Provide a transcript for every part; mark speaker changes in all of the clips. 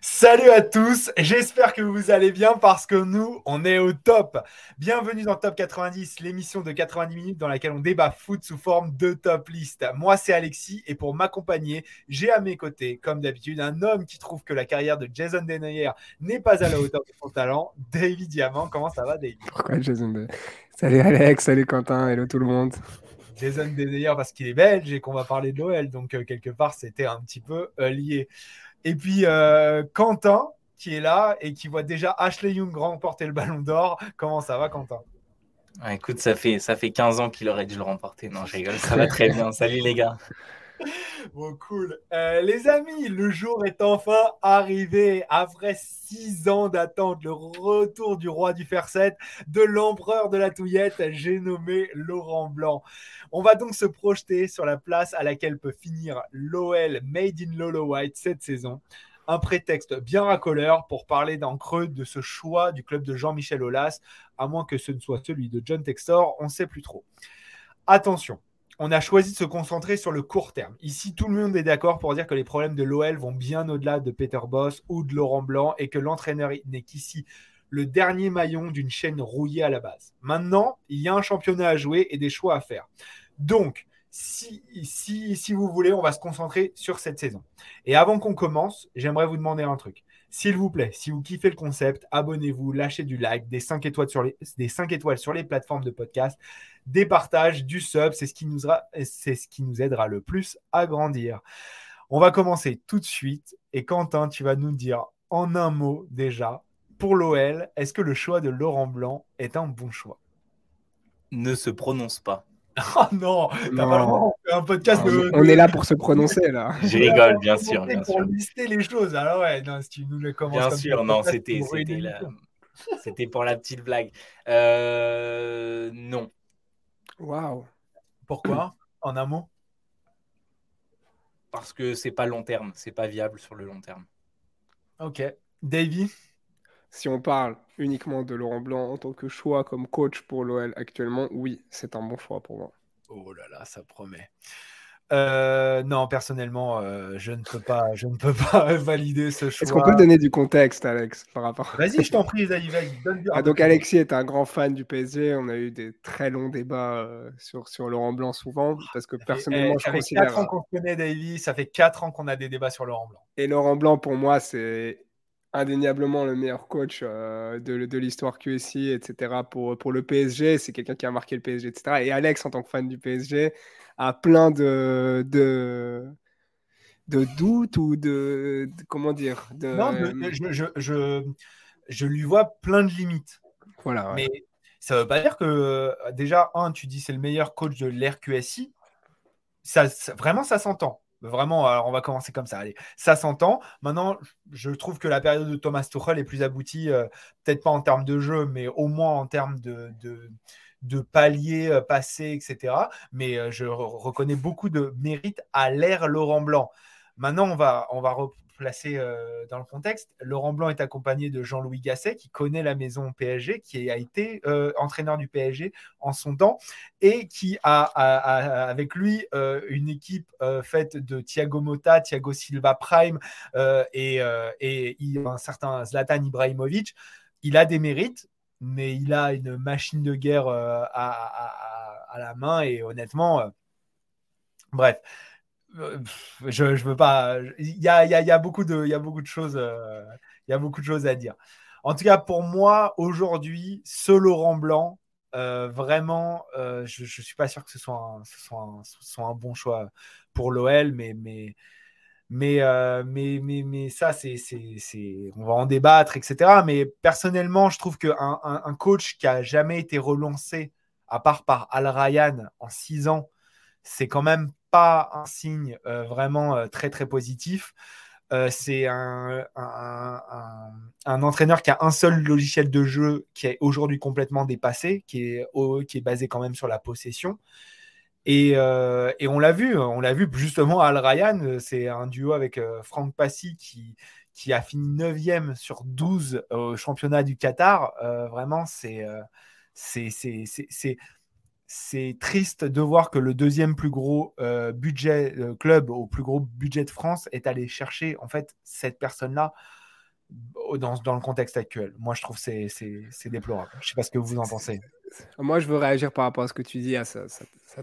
Speaker 1: Salut à tous, j'espère que vous allez bien parce que nous, on est au top. Bienvenue dans Top 90, l'émission de 90 minutes dans laquelle on débat foot sous forme de top list. Moi, c'est Alexis et pour m'accompagner, j'ai à mes côtés, comme d'habitude, un homme qui trouve que la carrière de Jason Denayer n'est pas à la hauteur de son talent, David Diamant. Comment ça va, David?
Speaker 2: Pourquoi Jason Denayer? Salut Alex, salut Quentin, hello tout le monde.
Speaker 1: Jason Denayer parce qu'il est belge et qu'on va parler de Noël, donc euh, quelque part, c'était un petit peu euh, lié. Et puis euh, Quentin qui est là et qui voit déjà Ashley Young remporter le ballon d'or. Comment ça va, Quentin?
Speaker 3: Écoute, ça fait, ça fait 15 ans qu'il aurait dû le remporter. Non, je rigole, ça va très bien. Salut les gars.
Speaker 1: Bon, cool. Euh, les amis, le jour est enfin arrivé. Après six ans d'attente, le retour du roi du fer-7, de l'empereur de la touillette, j'ai nommé Laurent Blanc. On va donc se projeter sur la place à laquelle peut finir l'OL Made in Lolo White cette saison. Un prétexte bien racoleur pour parler d'un creux de ce choix du club de Jean-Michel Aulas, à moins que ce ne soit celui de John Textor, on ne sait plus trop. Attention, on a choisi de se concentrer sur le court terme. Ici, tout le monde est d'accord pour dire que les problèmes de l'OL vont bien au-delà de Peter Boss ou de Laurent Blanc et que l'entraîneur n'est qu'ici le dernier maillon d'une chaîne rouillée à la base. Maintenant, il y a un championnat à jouer et des choix à faire. Donc, si, si, si vous voulez, on va se concentrer sur cette saison. Et avant qu'on commence, j'aimerais vous demander un truc. S'il vous plaît, si vous kiffez le concept, abonnez-vous, lâchez du like, des 5 étoiles sur les, des 5 étoiles sur les plateformes de podcast, des partages, du sub, c'est ce, qui nous ce qui nous aidera le plus à grandir. On va commencer tout de suite et Quentin, tu vas nous dire en un mot déjà, pour l'OL, est-ce que le choix de Laurent Blanc est un bon choix?
Speaker 3: Ne se prononce pas.
Speaker 1: Oh non, t'as pas le droit, on fait un podcast
Speaker 2: Non,
Speaker 1: de,
Speaker 2: On est là pour se prononcer là.
Speaker 3: Je rigole, bien sûr. Bien
Speaker 1: pour
Speaker 3: sûr,
Speaker 1: lister les choses. Alors ouais, non, si tu nous le commences
Speaker 3: bien
Speaker 1: comme
Speaker 3: sûr non, c'était la- c'était pour la petite blague. Euh, non.
Speaker 2: Waouh.
Speaker 1: Pourquoi? En un mot?
Speaker 3: Parce que c'est pas long terme, c'est pas viable sur le long terme.
Speaker 1: Ok. Davy?
Speaker 2: Si on parle uniquement de Laurent Blanc en tant que choix comme coach pour l'OL actuellement, oui, c'est un bon choix pour moi.
Speaker 1: Oh là là, ça promet. Euh, non, personnellement, euh, je ne peux pas, je ne peux pas valider ce choix.
Speaker 2: Est-ce qu'on peut donner du contexte, Alex, par rapport
Speaker 1: Vas-y, je t'en prie, vas-y. donne-
Speaker 2: Ah, donc Alexis est un grand fan du PSG. On a eu des très longs débats euh, sur, sur Laurent Blanc souvent, parce que
Speaker 1: Ça fait-
Speaker 2: personnellement,
Speaker 1: eh,
Speaker 2: je
Speaker 1: ça fait
Speaker 2: considère...
Speaker 1: 4 ans qu'on connaît, Davy. Ça fait 4 ans qu'on a des débats sur Laurent Blanc.
Speaker 2: Et Laurent Blanc, pour moi, c'est indéniablement le meilleur coach euh, de, de l'histoire QSI, etc. Pour, pour le PSG. C'est quelqu'un qui a marqué le PSG, etc. Et Alex, en tant que fan du PSG, a plein de, de, de doutes ou de, de- Comment dire de,
Speaker 1: Non, je, je, je, je lui vois plein de limites.
Speaker 2: Voilà, ouais.
Speaker 1: Mais ça veut pas dire que, déjà, un, tu dis c'est le meilleur coach de l'RQSI. Ça, ça- vraiment, ça s'entend. Vraiment, alors on va commencer comme ça. Allez, ça s'entend. Maintenant, je trouve que la période de Thomas Tuchel est plus aboutie, euh, peut-être pas en termes de jeu, mais au moins en termes de, paliers euh, passés, etc. Mais euh, je re- reconnais beaucoup de mérite à l'ère Laurent Blanc. Maintenant, on va, on va replacer euh, dans le contexte. Laurent Blanc est accompagné de Jean-Louis Gasset, qui connaît la maison PSG, qui a été euh, entraîneur du PSG en son temps, et qui a, avec lui euh, une équipe faite de Thiago Motta, Thiago Silva Prime et, un certain Zlatan Ibrahimovic. Il a des mérites, mais il a une machine de guerre à, la main, et honnêtement, bref. Euh, Je, veux pas. Il y a, beaucoup de, choses. euh, y a beaucoup de choses à dire. En tout cas, pour moi, aujourd'hui, ce Laurent Blanc, euh, vraiment, je ne suis pas sûr que ce soit un, bon choix pour l'OL, mais, ça, on va en débattre, etc. Mais personnellement, je trouve un, un coach qui a jamais été relancé, à part par Al Ryan en six ans, c'est quand même pas un signe euh, vraiment euh, très très positif. Euh, c'est un, entraîneur qui a un seul logiciel de jeu qui est aujourd'hui complètement dépassé, qui est, qui est basé quand même sur la possession. Et, euh, on l'a vu, on l'a vu justement Al Ryan, c'est un duo avec Franck Passy qui, qui a fini 9e sur 12 au championnat du Qatar. vraiment, c'est c'est c'est triste de voir que le deuxième plus gros euh, budget euh, club au plus gros budget de France est allé chercher en fait cette personne-là dans, dans, le contexte actuel. Moi, je trouve que c'est déplorable. Je sais pas ce que vous en pensez.
Speaker 2: Moi, je veux réagir par rapport à ce que tu dis, à sa,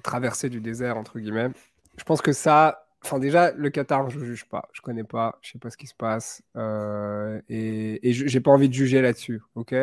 Speaker 2: traversée du désert, entre guillemets. Je pense que ça, enfin déjà, le Qatar, je ne juge pas. Je ne connais pas, je ne sais pas ce qui se passe. Euh, et, et je n'ai pas envie de juger là-dessus, ok?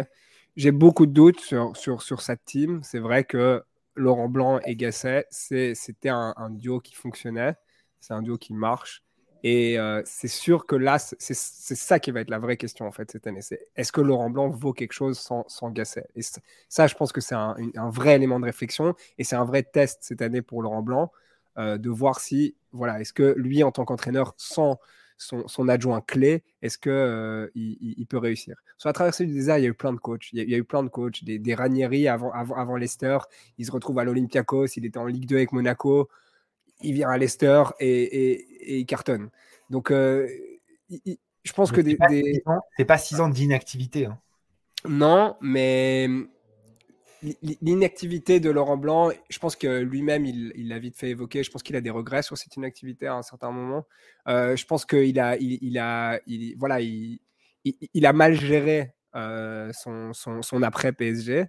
Speaker 2: J'ai beaucoup de doutes sur, sur, sur cette team. C'est vrai que Laurent Blanc et Gasset, c'était un, duo qui fonctionnait, c'est un duo qui marche. Et euh, c'est sûr que là, c'est ça qui va être la vraie question en fait cette année. C'est est-ce que Laurent Blanc vaut quelque chose sans, Gasset? Et ça, je pense que c'est un, vrai élément de réflexion et c'est un vrai test cette année pour Laurent Blanc euh, de voir si, voilà, est-ce que lui en tant qu'entraîneur sans son, adjoint clé, est-ce qu'il euh, il, peut réussir? Sur la traversée du désert, il y a eu plein de coachs. Il y a, eu plein de coachs, des, des Ranieri avant, avant, avant Leicester. Il se retrouve à l'Olympiakos, il était en Ligue 2 avec Monaco. Il vient à Leicester et, il cartonne. Donc, euh, je pense que des.
Speaker 1: C'est pas six ans d'inactivité. Hein.
Speaker 2: Non, mais L'inactivité de Laurent Blanc, je pense que lui-même, il l'a vite fait évoquer. Je pense qu'il a des regrets sur cette inactivité à un certain moment. Euh, je pense qu'il a, il, a, voilà, il, a mal géré euh, son, après PSG.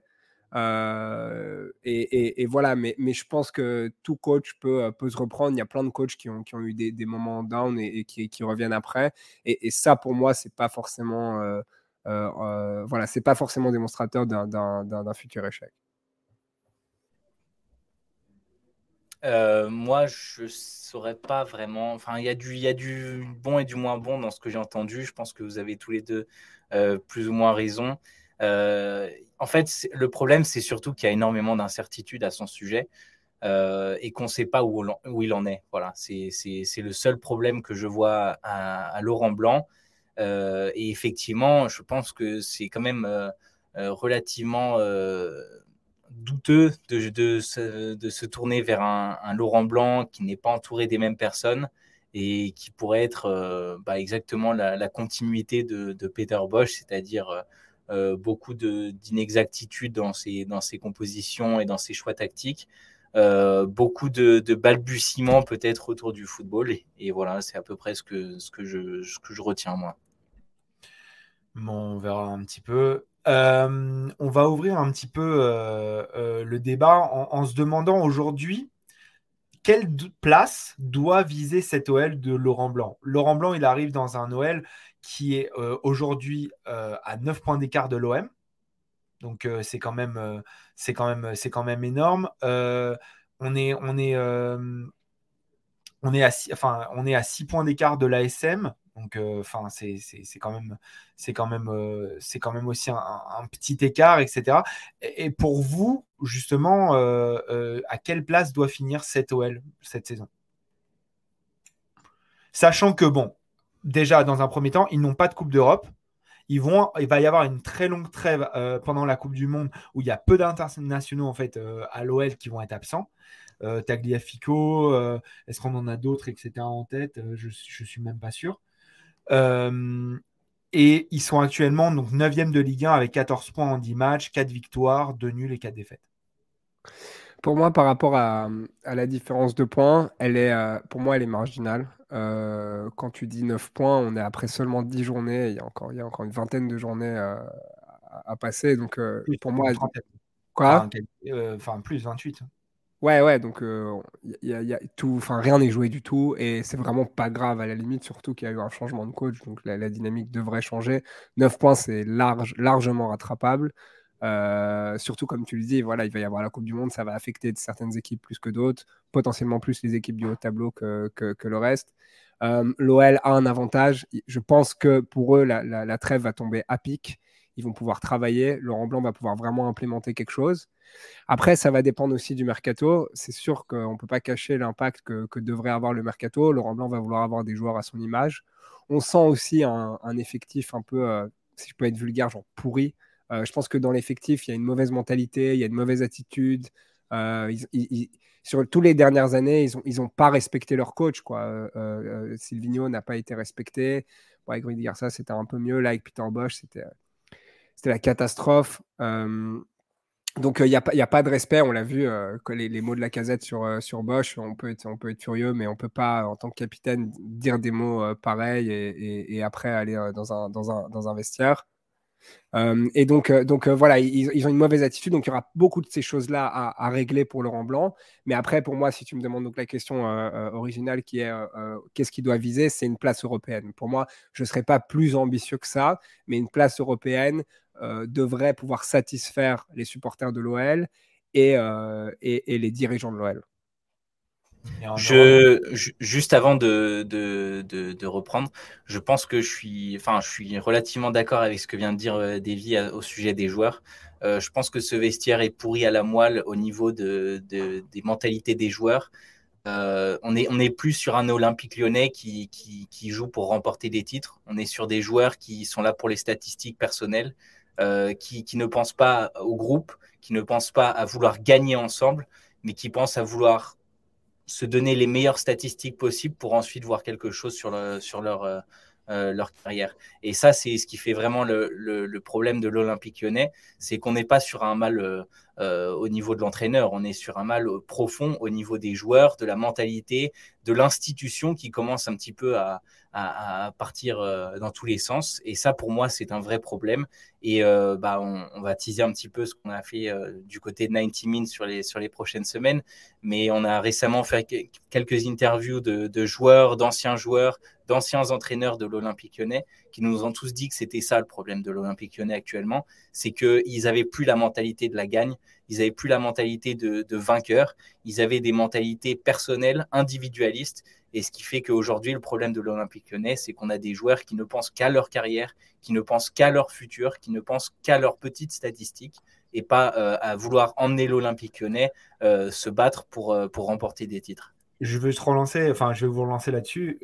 Speaker 2: Euh, et, voilà, mais, je pense que tout coach peut, se reprendre. Il y a plein de coachs qui ont, eu des, moments down et, qui, qui, reviennent après. Et, ça, pour moi, c'est pas forcément voilà, c'est pas forcément démonstrateur d'un futur échec.
Speaker 3: Euh, moi, je saurais pas vraiment. Enfin, il y, a du, y a du bon et du moins bon dans ce que j'ai entendu. Je pense que vous avez tous les deux plus ou moins raison. en fait, le problème, c'est surtout qu'il y a énormément d'incertitudes à son sujet et qu'on ne sait pas où, où, il en est. Voilà, c'est le seul problème que je vois à Laurent Blanc. Euh, et effectivement, je pense que c'est quand même euh, euh, relativement douteux de, se, de, se, tourner vers un, Laurent Blanc qui n'est pas entouré des mêmes personnes et qui pourrait être bah, exactement la, continuité de, Peter Bosch, c'est-à-dire beaucoup d'inexactitudes dans ses, dans ses compositions et dans ses choix tactiques. Beaucoup de, balbutiements peut-être autour du football. Et, voilà, c'est à peu près ce que, je, ce retiens moi.
Speaker 1: On verra un petit peu. Euh, on va ouvrir un petit peu euh, euh, le débat en, se demandant aujourd'hui quelle place doit viser cet OL de Laurent Blanc? Laurent Blanc, il arrive dans un OL qui est aujourd'hui à 9 points d'écart de l'OM. Donc c'est quand même c'est quand même c'est énorme. on est on est à enfin on est à 6 points d'écart de l'ASM. Donc, euh, enfin, c'est quand même, c'est quand même, euh, c'est quand même aussi un, petit écart, etc. Et, pour vous, justement, euh, à quelle place doit finir cette OL cette saison? Sachant que bon, déjà dans un premier temps, ils n'ont pas de Coupe d'Europe. Ils vont, il va y avoir une très longue trêve pendant la Coupe du Monde où il y a peu d'internationaux en fait à l'OL qui vont être absents. Tagliafico, est-ce qu'on en a d'autres, etc. en tête? Je ne suis même pas sûr. Euh, et ils sont actuellement donc 9e de Ligue 1 avec 14 points en 10 matchs, 4 victoires, 2 nuls et 4 défaites.
Speaker 2: Pour moi, par rapport à, la différence de points, elle est, euh, pour moi, elle est marginale. Euh, quand tu dis 9 points, on est après seulement 10 journées. Il y a encore, il y a encore une vingtaine de journées à, passer. Donc, pour moi,
Speaker 1: quoi? Enfin, plus 28.
Speaker 2: Ouais, ouais, donc y a, y a tout, rien n'est joué du tout et c'est vraiment pas grave à la limite, surtout qu'il y a eu un changement de coach, donc la, dynamique devrait changer. 9 points, c'est large, largement rattrapable. Surtout comme tu le dis, voilà, il va y avoir la Coupe du Monde, ça va affecter certaines équipes plus que d'autres, potentiellement plus les équipes du haut tableau que, que, le reste. L'OL a un avantage, je pense que pour eux, la, la, trêve va tomber à pic, ils vont pouvoir travailler, Laurent Blanc va pouvoir vraiment implémenter quelque chose. Après, ça va dépendre aussi du mercato. C'est sûr qu'on ne peut pas cacher l'impact que, devrait avoir le mercato. Laurent Blanc va vouloir avoir des joueurs à son image. On sent aussi un, effectif un peu, euh, si je peux être vulgaire, genre pourri. Euh, je pense que dans l'effectif, il y a une mauvaise mentalité, il y a une mauvaise attitude. Euh, sur tous les dernières années, ils n'ont ils ont pas respecté leur coach. Quoi. Silvino n'a pas été respecté. Bon, avec Rudy Garcia, c'était un peu mieux. Là, avec Peter Bosch, c'était la catastrophe. Donc, il n'y a, a, pas de respect. On l'a vu, les, les, mots de la casette sur, sur Bosch, on peut, être, on peut être furieux, mais on ne peut pas, en tant que capitaine, dire des mots pareils et, et, après aller dans un, dans, un, dans un vestiaire. Et donc, donc voilà, ils, ont une mauvaise attitude. Donc, il y aura beaucoup de ces choses-là à, régler pour Laurent Blanc. Mais après, pour moi, si tu me demandes donc la question originale qui est qu'est-ce qu'il doit viser, c'est une place européenne. Pour moi, je ne serais pas plus ambitieux que ça, mais une place européenne euh, devrait pouvoir satisfaire les supporters de l'OL euh, et, et, les dirigeants de l'OL.
Speaker 3: Je, juste avant de, de, de, reprendre, je pense que je suis, enfin, je suis relativement d'accord avec ce que vient de dire euh, Davy au sujet des joueurs. je pense que ce vestiaire est pourri à la moelle au niveau de, des mentalités des joueurs. on est plus sur un Olympique lyonnais qui, qui, qui, joue pour remporter des titres. On est sur des joueurs qui sont là pour les statistiques personnelles. Euh, qui, ne pensent pas au groupe, qui ne pensent pas à vouloir gagner ensemble, mais qui pensent à vouloir se donner les meilleures statistiques possibles pour ensuite voir quelque chose sur, sur leur, euh, euh, leur carrière. Et ça, c'est ce qui fait vraiment le, problème de l'Olympique lyonnais, c'est qu'on n'est pas sur un mal au niveau de l'entraîneur, on est sur un mal profond au niveau des joueurs, de la mentalité, de l'institution qui commence un petit peu à, partir euh, dans tous les sens. Et ça, pour moi, c'est un vrai problème. Et euh, bah, on, va teaser un petit peu ce qu'on a fait euh, du côté de 90 Min sur les, sur les prochaines semaines. Mais on a récemment fait quelques interviews de, de joueurs, d'anciens joueurs, d'anciens entraîneurs de l'Olympique lyonnais qui nous ont tous dit que c'était ça le problème de l'Olympique lyonnais actuellement. C'est qu'ils n'avaient plus la mentalité de la gagne, ils n'avaient plus la mentalité de, vainqueur, ils avaient des mentalités personnelles, individualistes et ce qui fait qu'aujourd'hui, le problème de l'Olympique lyonnais, c'est qu'on a des joueurs qui ne pensent qu'à leur carrière, qui ne pensent qu'à leur futur, qui ne pensent qu'à leurs petites statistiques et pas euh, à vouloir emmener l'Olympique lyonnais euh, se battre pour, euh, pour remporter des titres.
Speaker 1: Je veux relancer, enfin, je vais vous relancer là-dessus.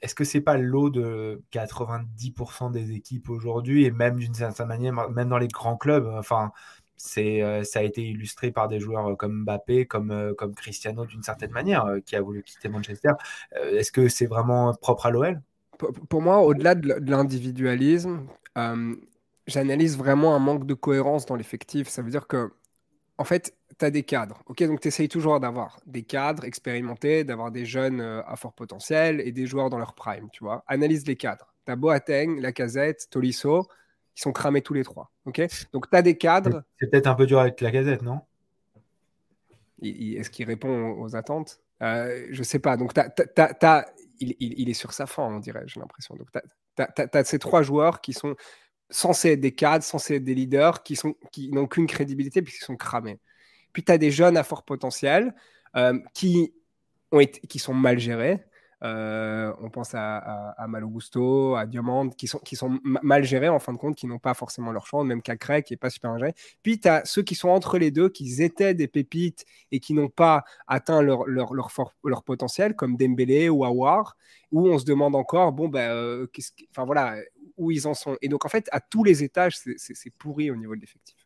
Speaker 1: Est-ce que c'est pas l'eau de 90% des équipes aujourd'hui et même d'une certaine manière, même dans les grands clubs, enfin, c'est, euh, ça a été illustré par des joueurs euh, comme Mbappé, comme, euh, comme Cristiano d'une certaine manière, qui a voulu quitter Manchester. Est-ce que c'est vraiment propre à l'OL
Speaker 2: pour, moi, au-delà de l'individualisme, j'analyse vraiment un manque de cohérence dans l'effectif. Ça veut dire que, en fait, tu as des cadres. Ok, donc tu essayes toujours d'avoir des cadres expérimentés, d'avoir des jeunes à fort potentiel et des joueurs dans leur prime, tu vois? Analyse les cadres. Tu as Boateng, Lacazette, Tolisso ils sont cramés tous les trois. ok? Donc, tu as des cadres.
Speaker 1: C'est peut-être un peu dur avec la gazette, non
Speaker 2: Est-ce qu'il répond aux attentes? Euh, Je sais pas. Donc, il, est sur sa fin, on dirait, j'ai l'impression. Donc, tu as, ces trois joueurs qui sont censés être des cadres, censés être des leaders, qui n'ont qui qu'une crédibilité puisqu'ils sont cramés. Puis, tu as des jeunes à fort potentiel euh, qui, ont été, qui sont mal gérés. Euh, on pense à, à, à Malogusto, à Diamant, qui sont, qui sont mal gérés en fin de compte, qui n'ont pas forcément leur chance, même Cacré qui n'est pas super géré. Puis tu as ceux qui sont entre les deux, qui étaient des pépites et qui n'ont pas atteint leur, leur, leur, leur, potentiel, comme Dembélé ou Awar, où on se demande encore, bon, ben, euh, enfin voilà, où ils en sont. Et donc en fait, à tous les étages, c'est pourri au niveau de l'effectif.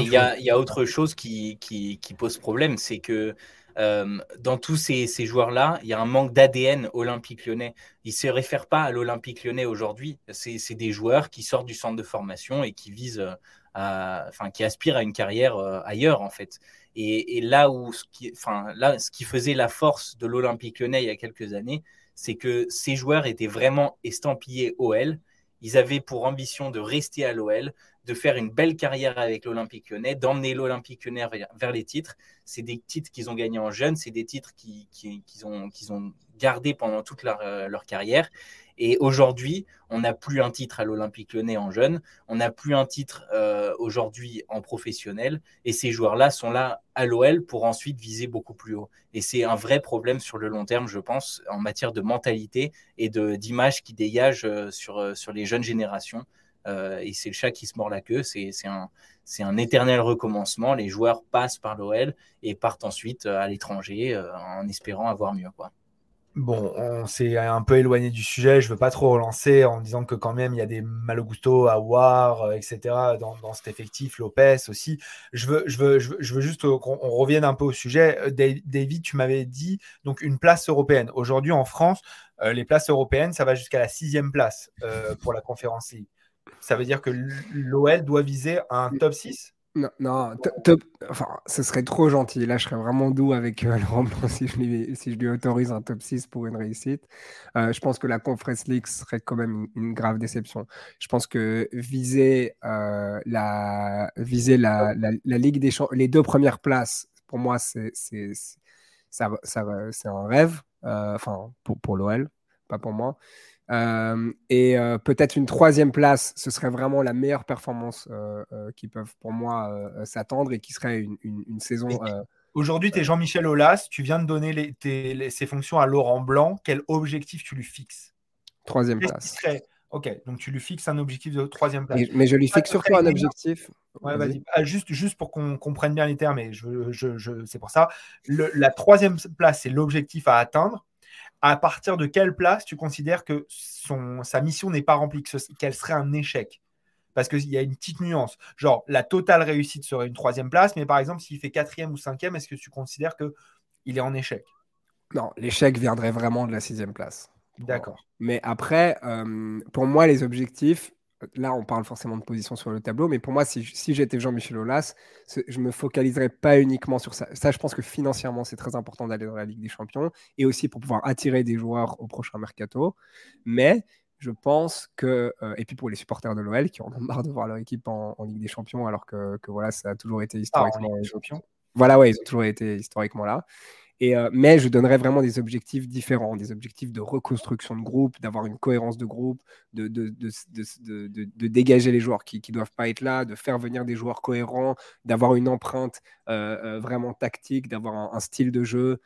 Speaker 3: Il y, y, a autre chose qui, qui, qui pose problème, c'est que euh, dans tous ces, joueurs-là, il y a un manque d'ADN olympique lyonnais. Ils ne se réfèrent pas à l'Olympique lyonnais aujourd'hui. C'est des joueurs qui sortent du centre de formation et qui visent, euh, à, enfin, qui aspirent à une carrière euh, ailleurs, en fait. Et, là où, ce qui, enfin, là, ce qui faisait la force de l'Olympique lyonnais il y a quelques années, c'est que ces joueurs étaient vraiment estampillés OL. Ils avaient pour ambition de rester à l'OL, de faire une belle carrière avec l'Olympique lyonnais, d'emmener l'Olympique lyonnais vers, les titres. C'est des titres qu'ils ont gagnés en jeunes, c'est des titres qu'ils ont, gardés pendant toute leur, euh, leur carrière. Et aujourd'hui, on n'a plus un titre à l'Olympique lyonnais en jeune, on n'a plus un titre euh, aujourd'hui en professionnel, et ces joueurs-là sont là à l'OL pour ensuite viser beaucoup plus haut. Et c'est un vrai problème sur le long terme, je pense, en matière de mentalité et d'image qui dégage euh, sur, sur les jeunes générations et c'est le chat qui se mord la queue. C'est un, un éternel recommencement. Les joueurs passent par l'OL et partent ensuite à l'étranger en espérant avoir mieux. Quoi.
Speaker 1: Bon, on s'est un peu éloigné du sujet. Je veux pas trop relancer en disant que quand même il y a des Malogusto, Awar, euh, etc. Dans, dans, cet effectif, Lopez aussi. Je veux, je veux, je veux, juste qu'on revienne un peu au sujet. Euh, David, tu m'avais dit donc une place européenne. Aujourd'hui en France, euh, les places européennes, ça va jusqu'à la sixième place pour la conférence League. Ça veut dire que l'OL doit viser un top 6
Speaker 2: non, non enfin, ce serait trop gentil. Là, je serais vraiment doux avec euh, Laurent si je, lui, autorise un top 6 pour une réussite. Euh, je pense que la Conference League serait quand même une, grave déception. Je pense que viser, euh, la, viser la, la, Ligue des Champions, les deux premières places, pour moi, c'est ça, ça, un rêve. Euh, enfin, pour, pour l'OL, pas pour moi. Euh, et euh, peut-être une troisième place, ce serait vraiment la meilleure performance euh, qui peuvent pour moi s'attendre et qui serait une, une, saison.
Speaker 1: Aujourd'hui, tu es Jean-Michel Aulas, tu viens de donner les, tes, ses fonctions à Laurent Blanc. Quel objectif tu lui fixes?
Speaker 2: Troisième place.
Speaker 1: Ok, donc tu lui fixes un objectif de troisième place.
Speaker 2: Mais, je lui fixe surtout un objectif.
Speaker 1: Ouais, vas-y. Ah, juste, juste pour qu'on comprenne bien les termes, et je, je, je c'est pour ça. Le, la troisième place, c'est l'objectif à atteindre à partir de quelle place tu considères que son, sa mission n'est pas remplie, qu'elle serait un échec? Parce qu'il y a une petite nuance. Genre, la totale réussite serait une troisième place, mais par exemple, s'il fait quatrième ou cinquième, est-ce que tu considères qu'il est en échec?
Speaker 2: Non, l'échec viendrait vraiment de la sixième place.
Speaker 1: D'accord.
Speaker 2: Mais après, euh, pour moi, les objectifs, là, on parle forcément de position sur le tableau, mais pour moi, si, j'étais Jean-Michel Aulas, je me focaliserais pas uniquement sur ça. Ça, je pense que financièrement, c'est très important d'aller dans la Ligue des Champions et aussi pour pouvoir attirer des joueurs au prochain mercato. Mais je pense que, euh, et puis pour les supporters de l'OL qui en ont marre de voir leur équipe en, Ligue des Champions, alors que, voilà, ça a toujours été ah, historiquement.
Speaker 1: Ah,
Speaker 2: Voilà, ouais, ils ont toujours été historiquement là. Euh, mais je donnerais vraiment des objectifs différents, des objectifs de reconstruction de groupe, d'avoir une cohérence de groupe, de, dégager les joueurs qui ne doivent pas être là, de faire venir des joueurs cohérents, d'avoir une empreinte euh, euh, vraiment tactique, d'avoir un, style de jeu.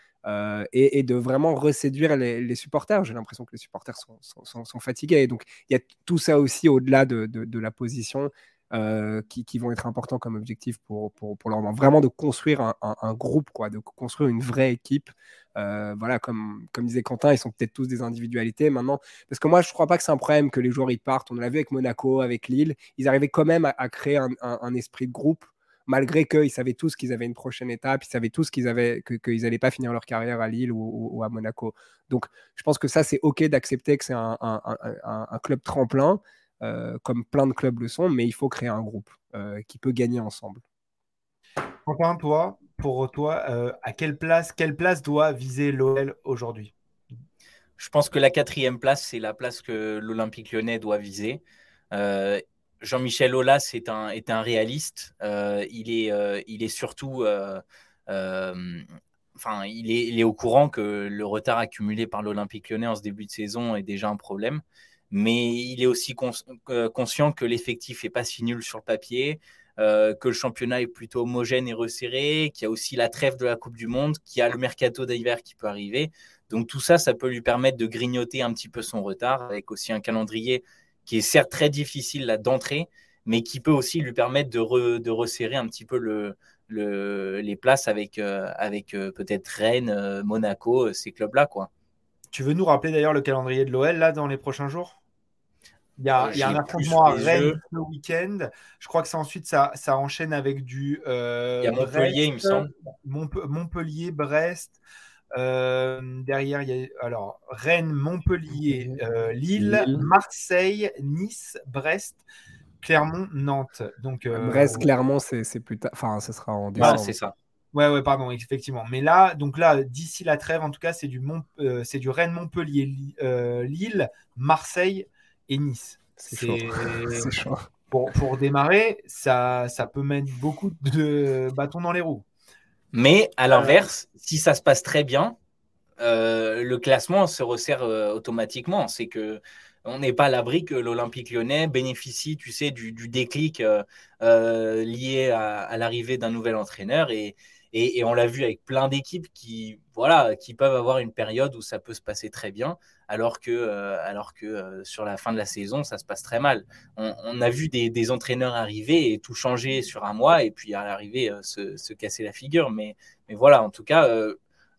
Speaker 2: Et, de vraiment reséduire les, supporters. J'ai l'impression que les supporters sont, sont, sont, fatigués. Donc, il y a tout ça aussi au-delà de, la position euh, qui, vont être importants comme objectif pour, pour, pour leur Vraiment de construire un, groupe, quoi, de construire une vraie équipe. Euh, voilà, comme, comme disait Quentin, ils sont peut-être tous des individualités maintenant. Parce que moi, je ne crois pas que c'est un problème que les joueurs ils partent. On l'a vu avec Monaco, avec Lille. Ils arrivaient quand même à, créer un, esprit de groupe malgré qu'ils savaient tous qu'ils avaient une prochaine étape, ils savaient tous qu'ils avaient qu'ils n'allaient pas finir leur carrière à Lille ou, à Monaco. Donc, je pense que ça, c'est OK d'accepter que c'est un, club tremplin, comme plein de clubs le sont, mais il faut créer un groupe euh, qui peut gagner ensemble.
Speaker 1: Enfin, toi, pour toi, euh, à quelle place, quelle place doit viser l'OL aujourd'hui?
Speaker 3: Je pense que la quatrième place, c'est la place que l'Olympique lyonnais doit viser. Jean-Michel Aulas est un, est un réaliste. il, est, il est surtout. Enfin, il est, il est, au courant que le retard accumulé par l'Olympique lyonnais en ce début de saison est déjà un problème mais il est aussi euh, conscient que l'effectif n'est pas si nul sur le papier, euh, que le championnat est plutôt homogène et resserré, qu'il y a aussi la trêve de la Coupe du Monde, qu'il y a le mercato d'hiver qui peut arriver. Donc tout ça, ça peut lui permettre de grignoter un petit peu son retard, avec aussi un calendrier qui est certes très difficile d'entrée, mais qui peut aussi lui permettre de, resserrer un petit peu les places avec, euh, peut-être Rennes, Monaco, ces clubs-là. quoi.
Speaker 1: Tu veux nous rappeler d'ailleurs le calendrier de l'OL là dans les prochains jours? Il y a, euh, un affrontement à Rennes le week-end. Je crois que c'est ensuite ça, ça enchaîne avec du.
Speaker 3: Euh, il y a Montpellier, il me semble.
Speaker 1: Montpellier, Brest. Euh, derrière, il y a alors Rennes, Montpellier, Lille, Marseille, Nice, Brest, Clermont, Nantes. Donc
Speaker 2: Brest, Clermont, c'est plus tard. Enfin, ce sera en décembre.
Speaker 3: c'est ça.
Speaker 1: Ouais, ouais, pardon, effectivement. Mais là, donc là, d'ici la trêve, en tout cas, c'est du, Mont, euh, c'est du Rennes, Montpellier, euh, Lille, Marseille et Nice.
Speaker 2: C'est chaud.
Speaker 1: Pour, pour, démarrer, ça, ça peut mettre beaucoup de bâtons dans les roues.
Speaker 3: Mais à l'inverse, si ça se passe très bien, euh, le classement se resserre automatiquement. C'est que on n'est pas à l'abri que l'Olympique lyonnais bénéficie, tu sais, du, déclic lié à, à l'arrivée d'un nouvel entraîneur et, Et, on l'a vu avec plein d'équipes qui, voilà, qui peuvent avoir une période où ça peut se passer très bien, alors que, euh, alors que euh, sur la fin de la saison, ça se passe très mal. On, a vu des, entraîneurs arriver et tout changer sur un mois, et puis à l'arrivée se, casser la figure. Mais, mais voilà, en tout cas,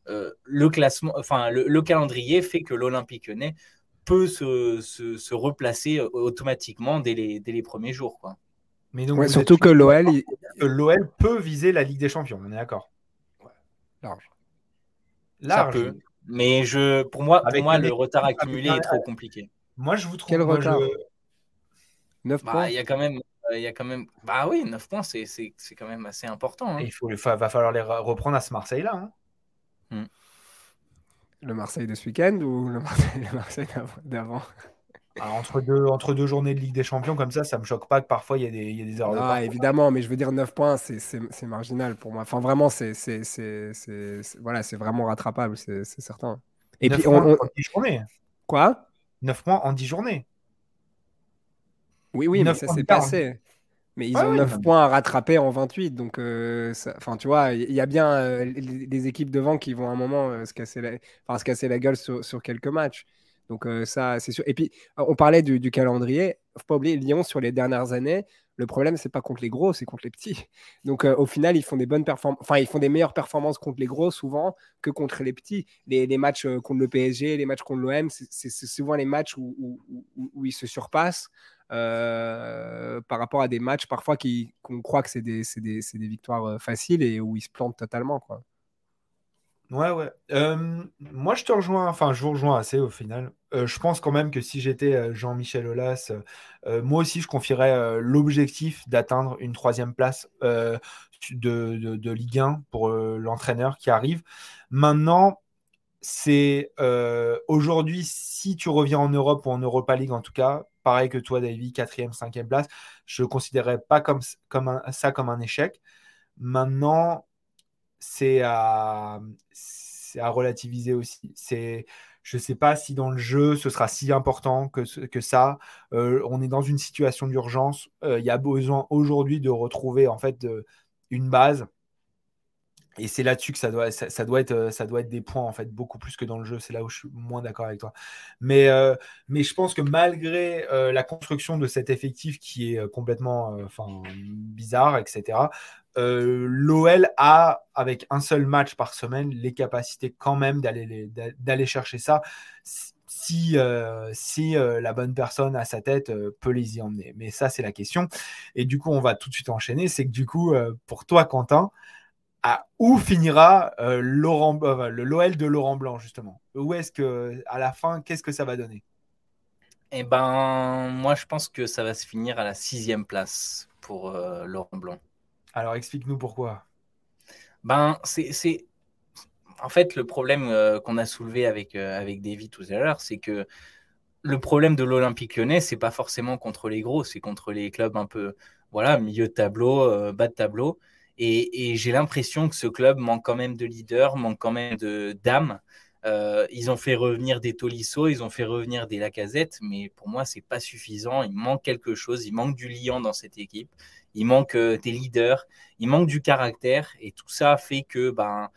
Speaker 3: le classement, enfin le, calendrier fait que l'Olympique Lyonnais peut se, se, replacer automatiquement dès les, dès les premiers jours, quoi.
Speaker 2: Mais donc, surtout que l'OL,
Speaker 1: l'OL peut viser la Ligue des Champions, on est d'accord.
Speaker 2: Large.
Speaker 3: Large. Mais je, pour moi, pour moi le retard accumulé est trop compliqué.
Speaker 1: Moi, je vous trouve.
Speaker 2: Quel retard
Speaker 3: 9 bah, points. Il y a quand même. Il y a quand même... Bah oui, 9 points, c'est quand même assez important. Hein.
Speaker 1: Il faut, va falloir les reprendre à ce Marseille-là. Hein.
Speaker 2: Hmm. Le Marseille de ce week-end ou le Marseille d'avant?
Speaker 1: Ah, entre, deux, entre deux journées de Ligue des Champions, comme ça, ça me choque pas que parfois il y, a des, y a des erreurs.
Speaker 2: Ah, évidemment, mais je veux dire 9 points, c'est marginal pour moi. Enfin, vraiment, c'est voilà, vraiment rattrapable, c'est certain.
Speaker 1: Et 9 puis, points on, en 10 journées.
Speaker 2: Quoi?
Speaker 1: 9 points en 10 journées.
Speaker 2: Oui, oui, mais ça s'est passé. Mais ils ont 9 points à rattraper en 28. Donc, euh, enfin, tu vois, il y, a bien euh, les, équipes devant qui vont à un moment euh, se, casser la, se casser la gueule sur, sur quelques matchs. Donc euh, ça, c'est sûr. Et puis, on parlait du, du calendrier. Faut pas oublier Lyon sur les dernières années. Le problème, c'est pas contre les gros, c'est contre les petits. Donc, euh, au final, ils font des bonnes performances. Enfin, ils font des meilleures performances contre les gros souvent que contre les petits. Les, matchs euh, contre le PSG, les matchs contre l'OM, c'est souvent les matchs où, ils se surpassent par rapport à des matchs parfois qu'on croit que c'est des, des, des, victoires faciles et où ils se plantent totalement, quoi.
Speaker 1: Ouais, ouais. moi, je te rejoins, enfin, je vous rejoins assez au final. Je pense quand même que si j'étais Jean-Michel Aulas, moi aussi, je confierais l'objectif d'atteindre une troisième place de, Ligue 1 pour l'entraîneur qui arrive. Maintenant, c'est aujourd'hui, si tu reviens en Europe ou en Europa League en tout cas, pareil que toi, David, quatrième, cinquième place, je ne considérerais pas comme, comme ça comme un échec. Maintenant, c'est à, à relativiser aussi. C'est, je ne sais pas si dans le jeu ce sera si important que, ça. Euh, on est dans une situation d'urgence. Euh, il y a besoin aujourd'hui de retrouver en fait une base. Et c'est là-dessus que ça doit, ça, doit être, euh, ça doit être des points, en fait, beaucoup plus que dans le jeu. C'est là où je suis moins d'accord avec toi. Mais, mais je pense que malgré la construction de cet effectif qui est complètement bizarre, etc., euh, l'OL a, avec un seul match par semaine, les capacités quand même d'aller chercher ça si, euh, euh, la bonne personne à sa tête peut les y emmener. Mais ça, c'est la question. Et du coup, on va tout de suite enchaîner. C'est que du coup, pour toi, Quentin, à où finira Laurent, le l'OL de Laurent Blanc, justement Où est-ce que, à la fin, qu'est-ce que ça va donner?
Speaker 3: Eh ben, moi, je pense que ça va se finir à la sixième place pour Laurent Blanc.
Speaker 1: Alors explique-nous pourquoi.
Speaker 3: Ben, c'est. En fait, le problème euh, qu'on a soulevé avec, euh, avec David tout à l'heure, c'est que le problème de l'Olympique lyonnais, c'est pas forcément contre les gros, c'est contre les clubs un peu, voilà, milieu de tableau, euh, bas de tableau. Et, j'ai l'impression que ce club manque quand même de leader, manque quand même d'âme. ils ont fait revenir des Tolisso, ils ont fait revenir des Lacazette, mais pour moi, c'est pas suffisant. Il manque quelque chose, il manque du liant dans cette équipe il manque euh, des leaders, il manque du caractère, et tout ça fait que, ben,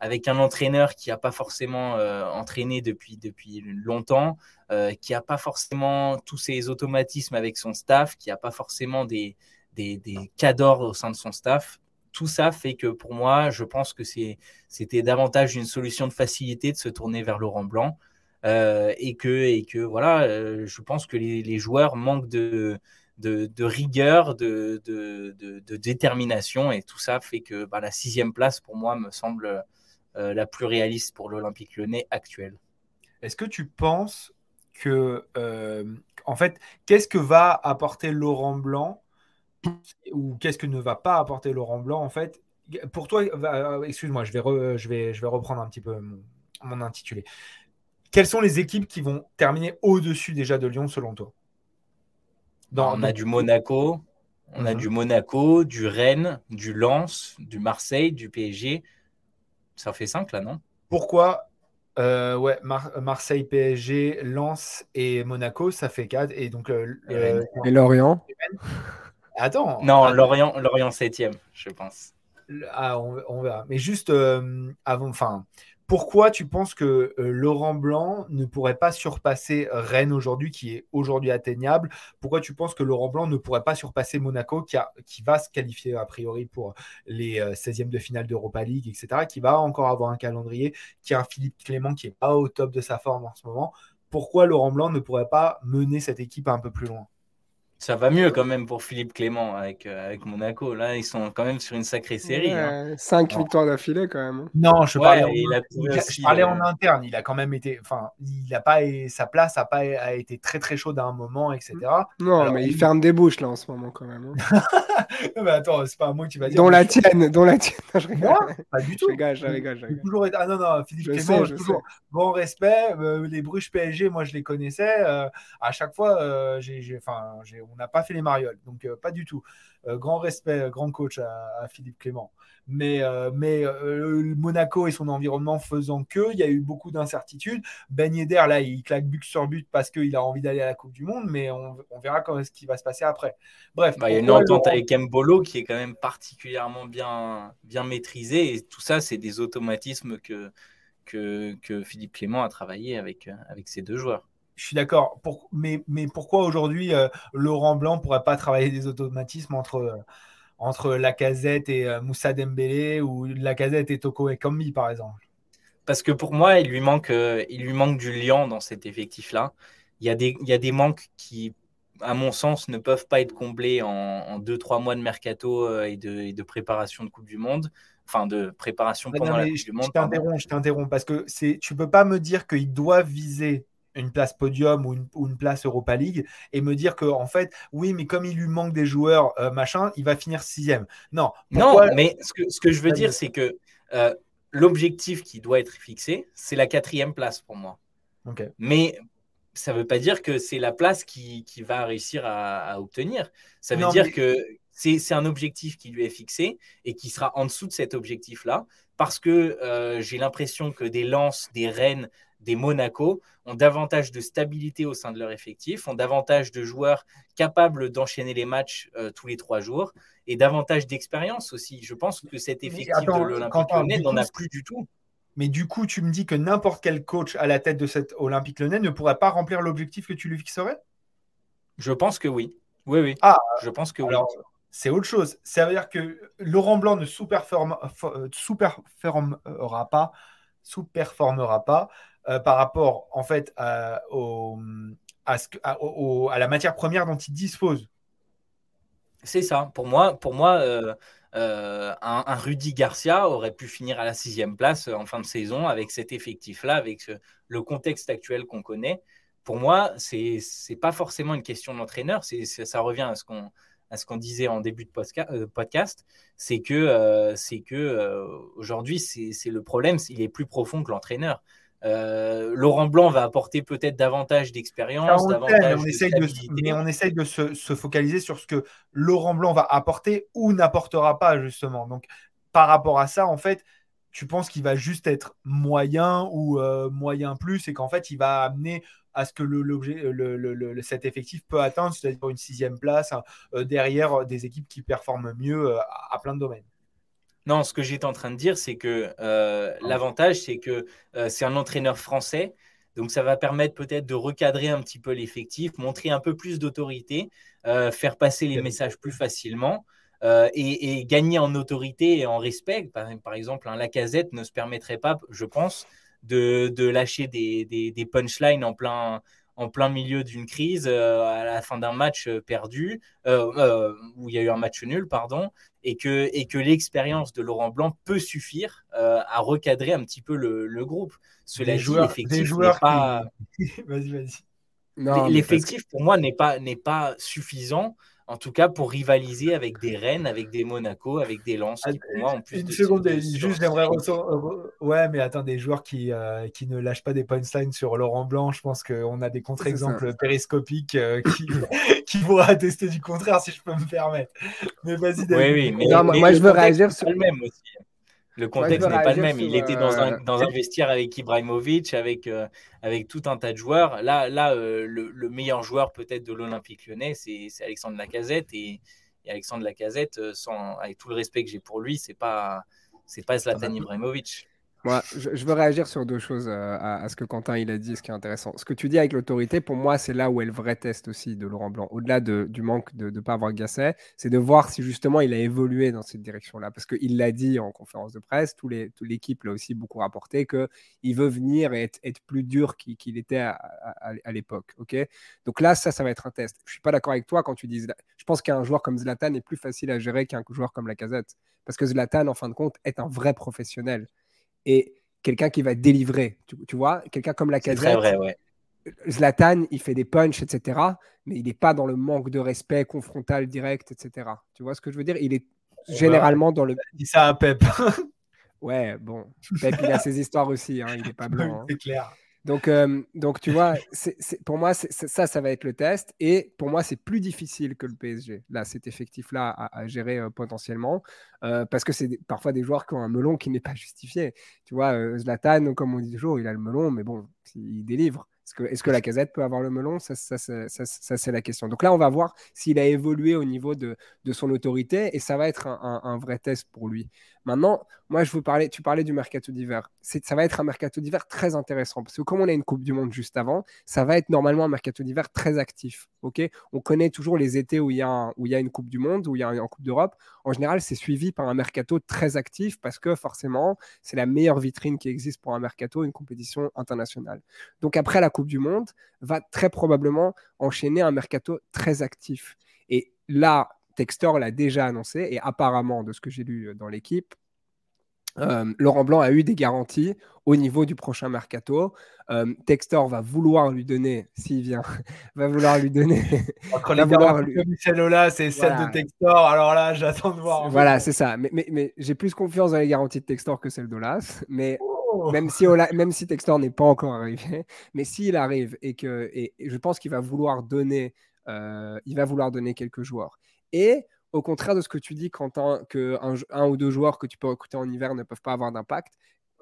Speaker 3: avec un entraîneur qui n'a pas forcément euh, entraîné depuis, depuis longtemps, euh, qui n'a pas forcément tous ses automatismes avec son staff, qui n'a pas forcément des, des, des cadors au sein de son staff, tout ça fait que pour moi, je pense que c'était davantage une solution de facilité de se tourner vers Laurent Blanc. et, que, et que voilà, je pense que les, joueurs manquent de, rigueur, de, détermination. Et tout ça fait que bah, la sixième place, pour moi, me semble euh, la plus réaliste pour l'Olympique lyonnais actuel.
Speaker 1: Est-ce que tu penses que, euh, en fait, qu'est-ce que va apporter Laurent Blanc ou qu'est-ce que ne va pas apporter Laurent Blanc, en fait Pour toi, euh, excuse-moi, je, vais je, vais, je vais reprendre un petit peu mon intitulé. Quelles sont les équipes qui vont terminer au-dessus déjà de Lyon selon toi?
Speaker 3: On a du Monaco, on a mhm. du Monaco, du Rennes, du Lens, du Marseille, du PSG. Ça fait 5 là, non?
Speaker 1: Pourquoi euh, ouais, Marseille, PSG, Lens et Monaco, ça fait 4. Et donc euh,
Speaker 2: et Lorient?
Speaker 1: Attends.
Speaker 3: Non, Lorient, Lorient 7 je pense.
Speaker 1: ah, on, verra. Mais juste avant, enfin, pourquoi tu penses que euh, Laurent Blanc ne pourrait pas surpasser Rennes aujourd'hui, qui est aujourd'hui atteignable? Pourquoi tu penses que Laurent Blanc ne pourrait pas surpasser Monaco, qui, qui va se qualifier a priori pour les 16e euh, de finale d'Europa League, etc., qui va encore avoir un calendrier, qui a un Philippe Clément qui n'est pas au top de sa forme en ce moment? Pourquoi Laurent Blanc ne pourrait pas mener cette équipe un peu plus loin?
Speaker 3: Ça va mieux quand même pour Philippe Clément avec, euh, avec Monaco. Là, ils sont quand même sur une sacrée série.
Speaker 2: Hein. Cinq victoires d'affilée quand même. Hein.
Speaker 1: Non, je parlais, en, je parlais en interne. Il a quand même été. Enfin, il a pas, sa place n'a pas a été très très chaude à un moment, etc.
Speaker 2: Non, mais il, ferme des bouches là en ce moment quand même.
Speaker 1: Hein. mais attends, c'est pas à moi que tu vas dire.
Speaker 2: Dont la tienne, dont la tienne.
Speaker 1: Moi? Pas du tout.
Speaker 2: Je rigole, je rigole. Je
Speaker 1: Toujours... Ah non, non, Philippe Clément, toujours bon respect. Euh, les Bruges PSG, moi je les connaissais. Euh, à chaque fois, j'ai, enfin, on n'a pas fait les marioles. Donc, euh, pas du tout. Euh, grand respect, euh, grand coach à, Philippe Clément. Mais, mais Monaco et son environnement faisant que, il y a eu beaucoup d'incertitudes. Ben Yedder, là, il claque but sur but parce qu'il a envie d'aller à la Coupe du Monde, mais on, verra comment, ce qui va se passer après. Bref.
Speaker 3: Bah, il y a une entente avec Mbolo qui est quand même particulièrement bien, bien maîtrisée. Et tout ça, c'est des automatismes que, que, que, Philippe Clément a travaillé avec, avec ces deux joueurs.
Speaker 1: Je suis d'accord. mais, mais pourquoi aujourd'hui euh, Laurent Blanc ne pourrait pas travailler des automatismes entre, euh, entre Lacazette et euh, Moussa Dembélé ou Lacazette et Toko Ekambi par exemple?
Speaker 3: Parce que pour moi, il lui manque, il lui manque du lien dans cet effectif-là. Il, y a des, il y a des manques qui, à mon sens, ne peuvent pas être comblés en 2-3 mois de mercato et de, de, préparation de Coupe du Monde. Enfin, de préparation pendant la Coupe du Monde.
Speaker 1: Je t'interromps parce que tu ne peux pas me dire qu'il doit viser une place podium ou une, place Europa League et me dire que en fait oui mais comme il lui manque des joueurs euh, machin il va finir sixième. Non
Speaker 3: non mais ce que, ce que je veux dire c'est que euh, l'objectif qui doit être fixé c'est la quatrième place pour moi. Mais ça ne veut pas dire que c'est la place qui, qui va réussir à, obtenir. Ça veut dire que c'est un objectif qui lui est fixé et qui sera en dessous de cet objectif là parce que euh, j'ai l'impression que des lances des Rennes des Monaco ont davantage de stabilité au sein de leur effectif, ont davantage de joueurs capables d'enchaîner les matchs euh, tous les trois jours et davantage d'expérience aussi. Je pense que cet effectif de l'Olympique Lyonnais n'en a plus du tout.
Speaker 1: Mais du coup, tu me dis que n'importe quel coach à la tête de cet Olympique Lyonnais ne pourrait pas remplir l'objectif que tu lui fixerais?
Speaker 3: Je pense que oui. Oui, oui.
Speaker 1: Ah, je pense que oui. C'est autre chose. Ça veut dire que Laurent Blanc ne sous-performera pas, sous-performera pas euh, par rapport en fait à, la matière première dont il dispose.
Speaker 3: C'est ça. Pour moi, pour moi euh, euh, un, Rudy Garcia aurait pu finir à la sixième place en fin de saison avec cet effectif-là, avec le contexte actuel qu'on connaît. Pour moi, c'est n'est pas forcément une question d'entraîneur. C'est ça revient à ce qu'on disait en début de podcast, c'est que c'est que aujourd'hui c'est le problème, il est plus profond que l'entraîneur. Euh, Laurent Blanc va apporter peut-être davantage d'expérience, davantage
Speaker 1: on essaye de, mais on essaye de se, focaliser sur ce que Laurent Blanc va apporter ou n'apportera pas justement. Donc par rapport à ça, en fait, tu penses qu'il va juste être moyen ou euh, moyen plus et qu'en fait il va amener à ce que le, cet effectif peut atteindre, c'est-à-dire une sixième place hein, euh, derrière des équipes qui performent mieux à plein de domaines.
Speaker 3: Non, ce que j'étais en train de dire, c'est que euh, l'avantage, c'est que euh, c'est un entraîneur français. Donc, ça va permettre peut-être de recadrer un petit peu l'effectif, montrer un peu plus d'autorité, euh, faire passer les messages plus facilement et, gagner en autorité et en respect. Par, exemple, un Lacazette ne se permettrait pas, je pense, de, lâcher des, des punchlines en plein, en plein milieu d'une crise, euh, à la fin d'un match euh, perdu, euh, où il y a eu un match nul, pardon, et que, et que l'expérience de Laurent Blanc peut suffire à recadrer un petit peu le, groupe.
Speaker 1: Cela dit, l'effectif pas... vas-y,
Speaker 3: vas-y. L'effectif, pour moi, n'est pas, n'est pas suffisant en tout cas pour rivaliser avec des Rennes, avec des Monaco, avec des Lens. Qui, pour moi, en plus
Speaker 1: une seconde, juste j'aimerais Ouais, mais attends, des joueurs qui, euh, qui ne lâchent pas des punchlines sur Laurent Blanc, je pense qu'on a des contre-exemples périscopiques euh, qui, qui vont attester du contraire, si je peux me permettre. Mais vas-y,
Speaker 3: Oui, oui, mais,
Speaker 2: moi je veux réagir sur
Speaker 3: le même aussi. Le contexte n'est pas le même. Il était dans un, euh, dans un vestiaire avec Ibrahimovic, avec, euh, avec tout un tas de joueurs. Là, là euh, le, meilleur joueur peut-être de l'Olympique lyonnais, c'est Alexandre Lacazette. Et, Et Alexandre Lacazette, sans, avec tout le respect que j'ai pour lui, c'est pas c'est pas Zlatan Ibrahimovic.
Speaker 2: Moi, je, veux réagir sur deux choses euh, à, ce que Quentin il a dit, ce qui est intéressant. Ce que tu dis avec l'autorité, pour moi, c'est là où est le vrai test aussi de Laurent Blanc. Au-delà du manque de ne pas avoir Gasset, c'est de voir si justement il a évolué dans cette direction-là. Parce qu'il l'a dit en conférence de presse, tout l'équipe l'a aussi beaucoup rapporté, qu'il veut venir et être, plus dur qu'il était à, l'époque. ok? Donc là, ça, ça va être un test. Je ne suis pas d'accord avec toi quand tu dis. Je pense qu'un joueur comme Zlatan est plus facile à gérer qu'un joueur comme Lacazette. Parce que Zlatan, en fin de compte, est un vrai professionnel et quelqu'un qui va délivrer. Tu, vois, quelqu'un comme la casette.
Speaker 3: vrai, ouais.
Speaker 2: Zlatan, il fait des punchs, etc. Mais il n'est pas dans le manque de respect confrontal direct, etc. Tu vois ce que je veux dire? Il est généralement dans le.
Speaker 1: Dis ça à Pep.
Speaker 2: ouais, bon. Pep, il a ses histoires aussi. Hein, il n'est pas blanc. Hein.
Speaker 1: C'est clair.
Speaker 2: Donc, euh, donc, tu vois, pour moi, ça, ça va être le test. Et pour moi, c'est plus difficile que le PSG, là, cet effectif-là à, gérer euh, potentiellement, euh, parce que c'est parfois des joueurs qui ont un melon qui n'est pas justifié. Tu vois, Zlatan, comme on dit toujours, il a le melon, mais bon, il délivre. Est-ce que, la casette peut avoir le melon? Ça, c'est la question. Donc là, on va voir s'il a évolué au niveau de, son autorité et ça va être un, vrai test pour lui. Maintenant, moi, je vous parlais, tu parlais du mercato d'hiver. Ça va être un mercato d'hiver très intéressant parce que comme on a une Coupe du Monde juste avant, ça va être normalement un mercato d'hiver très actif. Ok? On connaît toujours les étés où il, y a où il y a une Coupe du Monde, où il y a une Coupe d'Europe. En général, c'est suivi par un mercato très actif parce que forcément, c'est la meilleure vitrine qui existe pour un mercato, une compétition internationale. Donc après la Coupe du Monde, va très probablement enchaîner un mercato très actif. Et là, Textor l'a déjà annoncé, et apparemment, de ce que j'ai lu dans l'équipe, euh, Laurent Blanc a eu des garanties au niveau du prochain mercato. Euh, Textor va vouloir lui donner, s'il vient, va vouloir lui donner.
Speaker 1: Entre les garanties lui... celle-là, c'est celle de Textor. Alors là, j'attends de voir.
Speaker 2: Voilà, c'est ça. Mais, mais, j'ai plus confiance dans les garanties de Textor que celles d'Olas. Mais oh. même, si même si Textor n'est pas encore arrivé, mais s'il arrive et que et, je pense qu'il va vouloir donner, euh, il va vouloir donner quelques joueurs. Et au contraire de ce que tu dis, Quentin, qu'un un ou deux joueurs que tu peux recruter en hiver ne peuvent pas avoir d'impact.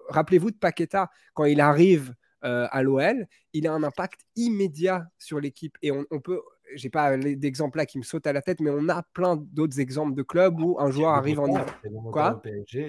Speaker 2: Rappelez-vous de Paqueta, quand il arrive euh, à l'OL, il a un impact immédiat sur l'équipe. Et on, on peut, j'ai pas d'exemple là qui me saute à la tête, mais on a plein d'autres exemples de clubs où un joueur arrive en hiver.
Speaker 1: Quoi?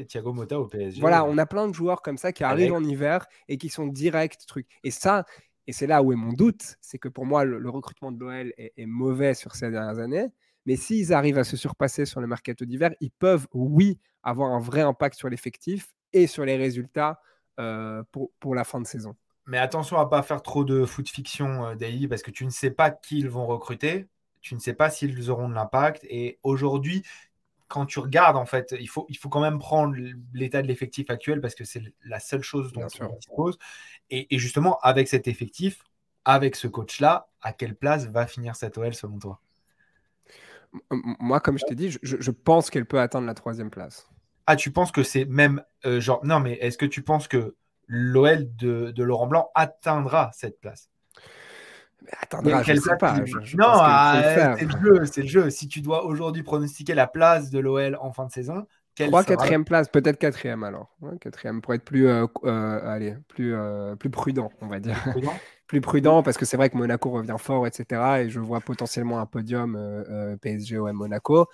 Speaker 1: Thiago Motta au PSG.
Speaker 2: Voilà, on a plein de joueurs comme ça qui arrivent en hiver et qui sont directs, truc. Et ça, et c'est là où est mon doute, c'est que pour moi, le, recrutement de l'OL est, est, mauvais sur ces dernières années. Mais s'ils arrivent à se surpasser sur le mercato d'hiver, ils peuvent, oui, avoir un vrai impact sur l'effectif et sur les résultats euh, pour, pour, la fin de saison.
Speaker 1: Mais attention à ne pas faire trop de foot fiction, euh, Daily, parce que tu ne sais pas qui ils vont recruter, tu ne sais pas s'ils auront de l'impact. Et aujourd'hui, quand tu regardes, en fait, il faut, il faut quand même prendre l'état de l'effectif actuel parce que c'est la seule chose dont on dispose. Et, et, justement, avec cet effectif, avec ce coach-là, à quelle place va finir cette OL selon toi?
Speaker 2: Moi, comme je t'ai dit, je, pense qu'elle peut atteindre la troisième place.
Speaker 1: Ah, tu penses que c'est même euh, genre. Non, mais est-ce que tu penses que l'OL de, Laurent Blanc atteindra cette place?
Speaker 2: Atteindra, je sais pas.
Speaker 1: non, ah, c'est le jeu, c'est le jeu. Si tu dois aujourd'hui pronostiquer la place de l'OL en fin de saison,
Speaker 2: Trois quatrième place, peut-être quatrième alors. quatrième pour être plus, euh, euh, allez, plus, plus prudent, on va dire. plus prudent parce que c'est vrai que Monaco revient fort, etc. Et je vois potentiellement un podium euh, euh, PSG ou Monaco.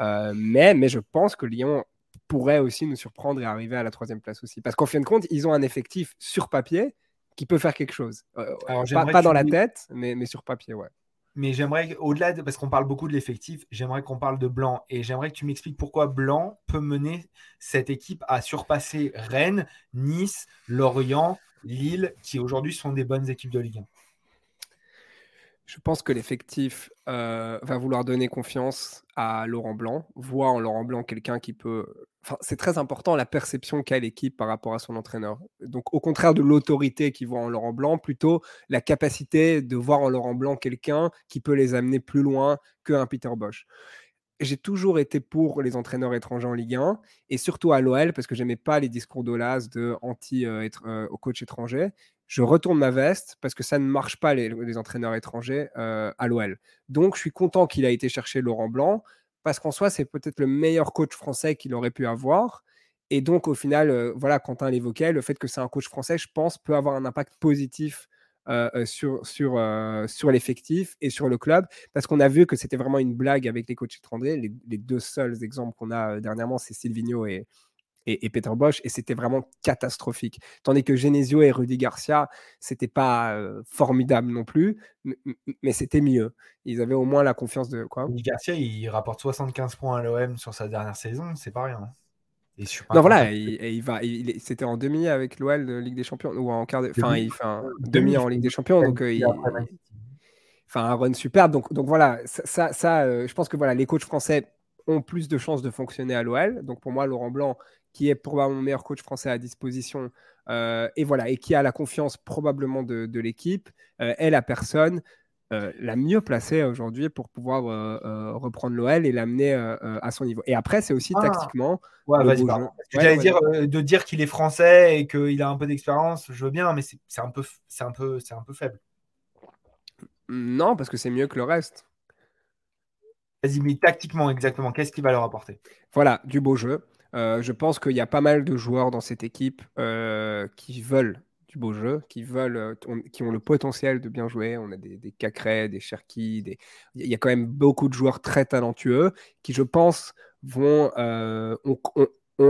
Speaker 2: Euh, mais, mais je pense que Lyon pourrait aussi nous surprendre et arriver à la troisième place aussi. Parce qu'en fin de compte, ils ont un effectif sur papier qui peut faire quelque chose. pas, dans la tête, mais, mais sur papier, ouais.
Speaker 1: Mais j'aimerais, au-delà de, parce qu'on parle beaucoup de l'effectif, j'aimerais qu'on parle de Blanc. Et j'aimerais que tu m'expliques pourquoi Blanc peut mener cette équipe à surpasser Rennes, Nice, Lorient, Lille, qui aujourd'hui sont des bonnes équipes de Ligue 1
Speaker 2: Je pense que l'effectif euh, va vouloir donner confiance à Laurent Blanc, voit en Laurent Blanc quelqu'un qui peut. C'est très important la perception qu'a l'équipe par rapport à son entraîneur. Donc, au contraire de l'autorité qu'il voit en Laurent Blanc, plutôt la capacité de voir en Laurent Blanc quelqu'un qui peut les amener plus loin qu'un Peter Bosch j'ai toujours été pour les entraîneurs étrangers en Ligue 1 et surtout à l'OL parce que j'aimais pas les discours d'Olas de anti euh, euh, au coach étranger. Je retourne ma veste parce que ça ne marche pas les, entraîneurs étrangers euh, à l'OL. Donc je suis content qu'il a été chercher Laurent Blanc parce qu'en soi c'est peut-être le meilleur coach français qu'il aurait pu avoir. Et donc au final, voilà, Quentin l'évoquait, le fait que c'est un coach français, je pense, peut avoir un impact positif sur, sur, sur l'effectif et sur le club, parce qu'on a vu que c'était vraiment une blague avec les coachs étrangers. Les, les deux seuls exemples qu'on a dernièrement, c'est Silvino et, et, Peter Bosch, et c'était vraiment catastrophique. Tandis que Genesio et Rudy Garcia, c'était pas formidable non plus, mais, c'était mieux. Ils avaient au moins la confiance de quoi.
Speaker 1: Rudy Garcia, il rapporte 75 points à l'OM sur sa dernière saison, c'est pas rien. Hein.
Speaker 2: non, voilà, il, va, c'était en demi avec l'OL de Ligue des Champions, ou en quart enfin, il fait un demi en Ligue des Champions, donc il, enfin, un run super. Donc, donc voilà, ça, ça, je pense que voilà, les coachs français ont plus de chances de fonctionner à l'OL. Donc pour moi, Laurent Blanc, qui est probablement le meilleur coach français à disposition, euh, et voilà, et qui a la confiance probablement de, l'équipe, euh, est la personne euh, la mieux placée aujourd'hui pour pouvoir reprendre l'OL et l'amener à son niveau. Et après, c'est aussi ah. tactiquement.
Speaker 1: Ouais, vas-y, dire de dire qu'il est français et qu'il a un peu d'expérience, je veux bien, mais c'est un peu, c'est un peu, c'est un peu faible.
Speaker 2: Non, parce que c'est mieux que le reste.
Speaker 1: Vas-y, mais tactiquement, exactement, qu'est-ce qu'il va leur apporter?
Speaker 2: Voilà, du beau jeu. Euh, je pense qu'il y a pas mal de joueurs dans cette équipe euh, qui veulent du beau jeu, qui veulent, euh, qui ont le potentiel de bien jouer. On a des, des des Cherki, des... il y a quand même beaucoup de joueurs très talentueux qui, je pense, vont, ont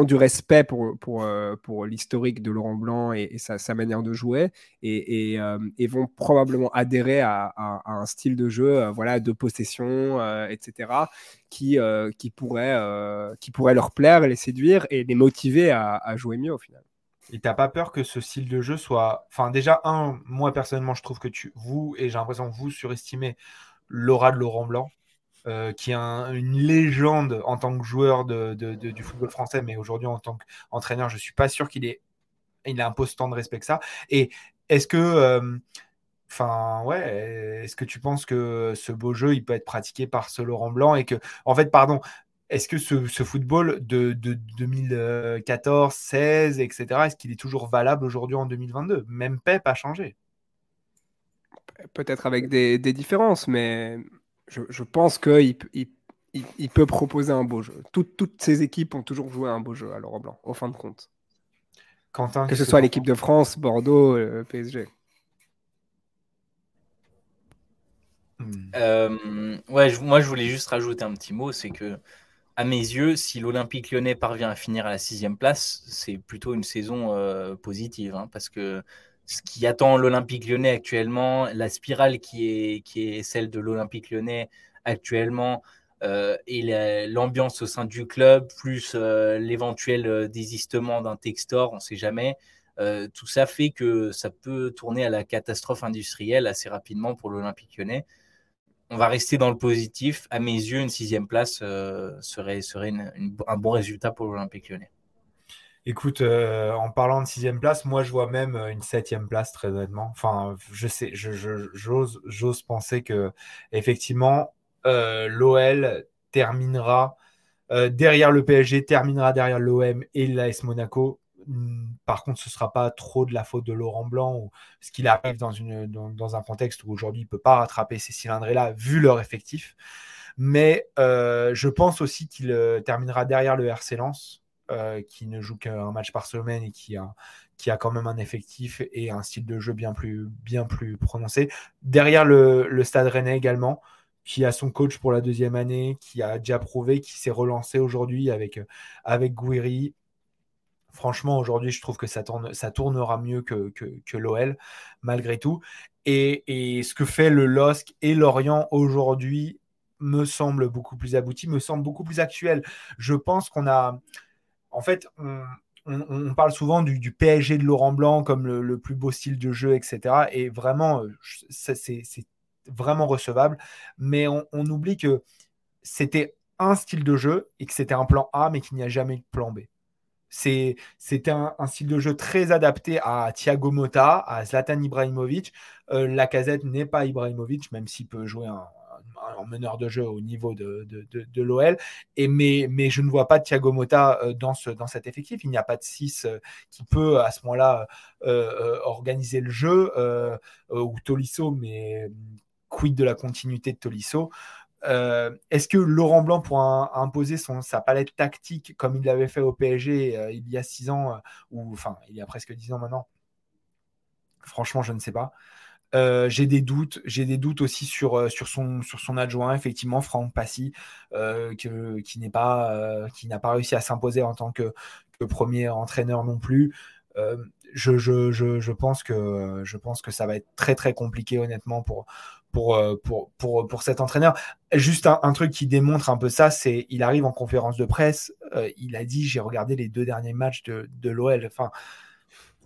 Speaker 2: du respect euh, pour l'historique de Laurent Blanc et, sa, manière de jouer et, et, euh, vont probablement adhérer à, un style de jeu euh, voilà, de possession, etc., qui, pourrait, leur plaire, les séduire et les motiver à, à jouer mieux au final.
Speaker 1: Et t'as pas peur que ce style de jeu soit. Enfin, déjà, un, moi personnellement, je trouve que tu, vous, et j'ai l'impression que vous surestimez l'aura de Laurent Blanc. Euh, qui est une légende en tant que joueur du football français, mais aujourd'hui en tant qu'entraîneur, je ne suis pas sûr qu'il ait, il poste tant de respect que ça. Et est-ce que, euh, enfin, ouais, est-ce que tu penses que ce beau jeu, il peut être pratiqué par ce Laurent Blanc et que, en fait, pardon, est-ce que ce, football de, 2014, 16, etc., est-ce qu'il est toujours valable aujourd'hui en 2022 Même Pep a changé.
Speaker 2: Peut-être avec des différences, mais je, pense qu'il il, peut proposer un beau jeu. toutes ces équipes ont toujours joué un beau jeu à Laurent Blanc, au fin de compte. que ce soit l'équipe de France, Bordeaux, le PSG.
Speaker 3: Hmm. Euh, ouais, moi je voulais juste rajouter un petit mot, c'est que à mes yeux, si l'Olympique lyonnais parvient à finir à la sixième place, c'est plutôt une saison euh, positive, hein, parce que ce qui attend l'Olympique lyonnais actuellement, la spirale qui est, celle de l'Olympique lyonnais actuellement, euh, et l'ambiance au sein du club, plus euh, l'éventuel euh, désistement d'un Textor, on ne sait jamais. tout ça fait que ça peut tourner à la catastrophe industrielle assez rapidement pour l'Olympique lyonnais. On va rester dans le positif. À mes yeux, une sixième place serait un bon résultat pour l'Olympique lyonnais.
Speaker 1: Écoute, euh, en parlant de sixième place, moi je vois même euh, une septième place très honnêtement. Enfin, je sais, j'ose, j'ose penser que effectivement euh, l'OL terminera derrière le PSG, terminera derrière l'OM et l'AS Monaco. Hmm, par contre, ce ne sera pas trop de la faute de Laurent Blanc, ou, ce qu'il arrive dans, dans, un contexte où aujourd'hui il ne peut pas rattraper ces cylindrés-là vu leur effectif. Mais je pense aussi qu'il terminera derrière le RC Lens euh, qui ne joue qu'un match par semaine et qui a, qui a quand même un effectif et un style de jeu bien plus, bien plus prononcé. Derrière le, le Stade Rennais également, qui a son coach pour la deuxième année, qui a déjà prouvé, qui s'est relancé aujourd'hui avec, avec Gouiri. Franchement, aujourd'hui, je trouve que ça, tourne, ça tournera mieux que, que, que l'OL, malgré tout. Et, et, ce que fait le LOSC et Lorient aujourd'hui me semble beaucoup plus abouti, me semble beaucoup plus actuel. Je pense qu'on a, en fait, on, parle souvent du, PSG de Laurent Blanc comme le, plus beau style de jeu, etc. Et vraiment, euh, c'est vraiment recevable. Mais on, oublie que c'était un style de jeu et que c'était un plan A, mais qu'il n'y a jamais de plan B. C'était un, style de jeu très adapté à Thiago Motta, à Zlatan Ibrahimovic. Euh, la casette n'est pas Ibrahimovic, même s'il peut jouer un, en meneur de jeu au niveau de, de, l'OL. Et mais, mais je ne vois pas Thiago Motta euh, dans, ce, dans cet effectif. Il n'y a pas de 6 euh, qui peut à ce moment-là euh, organiser le jeu ou Tolisso, mais quid de la continuité de Tolisso? Est-ce que Laurent Blanc pourra imposer son, sa palette tactique comme il l'avait fait au PSG il y a 6 ans, ou enfin il y a presque 10 ans maintenant? Franchement, je ne sais pas. Euh, j'ai des doutes, j'ai des doutes aussi sur, euh, sur, son, sur son adjoint, effectivement, Franck Passy, euh, qui n'est pas, qui n'a pas réussi à s'imposer en tant que, premier entraîneur non plus. Je, je, je, pense que, je pense que ça va être très très compliqué honnêtement pour, pour, pour, pour, pour cet entraîneur. Juste un, truc qui démontre un peu ça, c'est il arrive en conférence de presse, il a dit j'ai regardé les deux derniers matchs de, de l'OL. Enfin,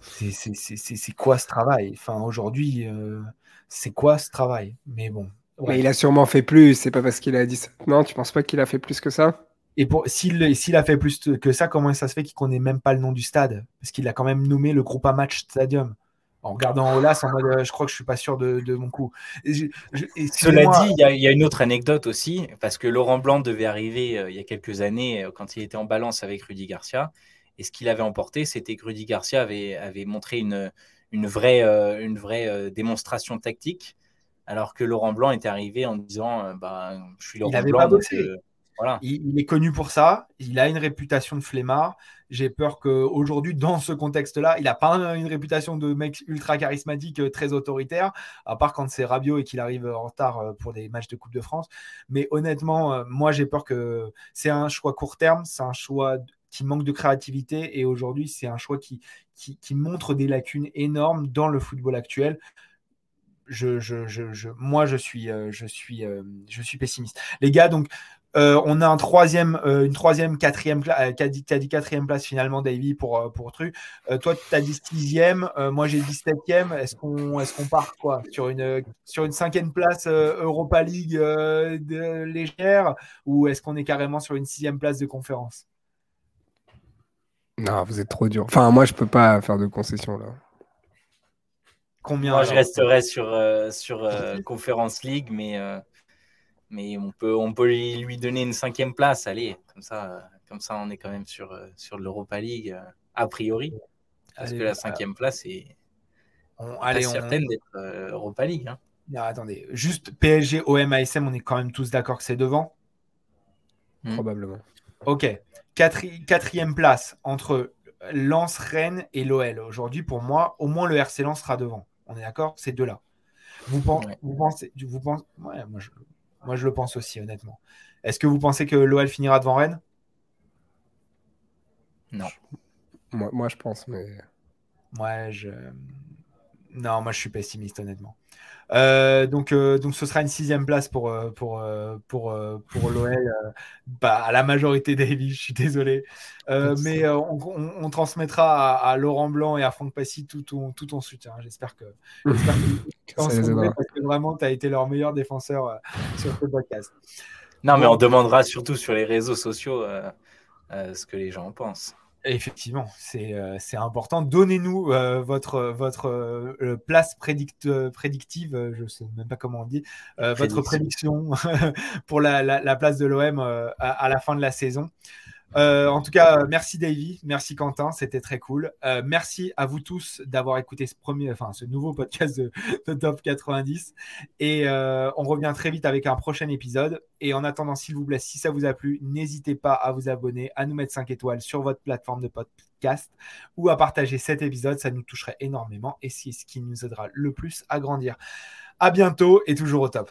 Speaker 1: c'est quoi ce travail? Enfin, aujourd'hui, euh, c'est quoi ce travail? Mais bon.
Speaker 2: Mais il a sûrement fait plus, c'est pas parce qu'il a dit ça. Non, tu penses pas qu'il a fait plus que ça?
Speaker 1: Et s'il a fait plus que ça, comment ça se fait qu'il connaît même pas le nom du stade? Parce qu'il a quand même nommé le groupe Match Stadium. En regardant Olas, en mode, euh, je crois que je suis pas sûr de, mon coup.
Speaker 3: Cela dit, il y, a une autre anecdote aussi, parce que Laurent Blanc devait arriver euh, il y a quelques années, quand il était en balance avec Rudy Garcia. Et ce qu'il avait emporté, c'était que Rudy Garcia avait, avait montré une, une vraie, euh, une vraie euh, démonstration tactique, alors que Laurent Blanc était arrivé en disant euh, bah, Je suis Laurent Blanc.
Speaker 1: voilà. il, est connu pour ça, il a une réputation de flemmard. J'ai peur qu'aujourd'hui, dans ce contexte-là, il n'a pas une réputation de mec ultra charismatique, très autoritaire, à part quand c'est Rabiot et qu'il arrive en retard pour des matchs de Coupe de France. Mais honnêtement, moi, j'ai peur que c'est un choix court terme, c'est un choix qui manque de créativité. Et aujourd'hui, c'est un choix qui, qui, montre des lacunes énormes dans le football actuel. Je, je, je, moi, je suis, euh, je, suis, euh, je suis pessimiste. Les gars, donc, euh, on a un troisième, une troisième, quatrième place. Tu dit, dit, quatrième place finalement, Davy, pour, pour truc. toi, tu as dit sixième. moi, j'ai dit septième. Est-ce qu'on est qu'on part quoi sur une, sur une cinquième place Europa League légère ou est-ce qu'on est carrément sur une sixième place de conférence?
Speaker 2: Non, vous êtes trop dur. Enfin, moi, je peux pas faire de concession là.
Speaker 3: Combien Moi, je resterai sur, euh, sur euh, Conference League, mais, euh, mais on peut, on peut lui, donner une cinquième place. Allez, comme ça, comme ça on est quand même sur, sur l'Europa League, a priori. Parce que la cinquième place est, on, allez, certaine d'être Europa League. Hein.
Speaker 1: Non, attendez, juste PSG, OM, ASM, on est quand même tous d'accord que c'est devant?
Speaker 2: Hmm. Probablement.
Speaker 1: Ok quatrième place entre Lens, Rennes et l'OL. Aujourd'hui, pour moi, au moins le RC Lens sera devant. On est d'accord? Ces deux-là. Vous, vous, pensez, vous pensez moi, je, moi, je le pense aussi, honnêtement. Est-ce que vous pensez que l'OL finira devant Rennes?
Speaker 3: Non.
Speaker 2: Moi, moi, je pense, mais.
Speaker 1: Moi, je. Non, moi, je suis pessimiste, honnêtement. Euh, donc, euh, donc ce sera une sixième place pour, euh, pour, pour, pour l'OL. bah, à la majorité des vies, je suis désolé. mais on, transmettra à, Laurent Blanc et à Franck Passy tout ton, tout ton soutien. J'espère que, vraiment, tu as été leur meilleur défenseur sur ce podcast.
Speaker 3: Non, mais on demandera surtout sur les réseaux sociaux ce que les gens en pensent.
Speaker 1: Effectivement, c'est euh, important. Donnez-nous euh, votre, votre euh, place prédictive, je ne sais même pas comment on dit, votre prédiction pour la, la, place de l'OM à, la fin de la saison. Euh, en tout cas, merci Davy, merci Quentin, c'était très cool. Euh, merci à vous tous d'avoir écouté ce premier, enfin ce nouveau podcast de, Top 90. Et euh, on revient très vite avec un prochain épisode. Et en attendant, s'il vous plaît, si ça vous a plu, n'hésitez pas à vous abonner, à nous mettre 5 étoiles sur votre plateforme de podcast ou à partager cet épisode. Ça nous toucherait énormément et c'est ce qui nous aidera le plus à grandir. À bientôt et toujours au top.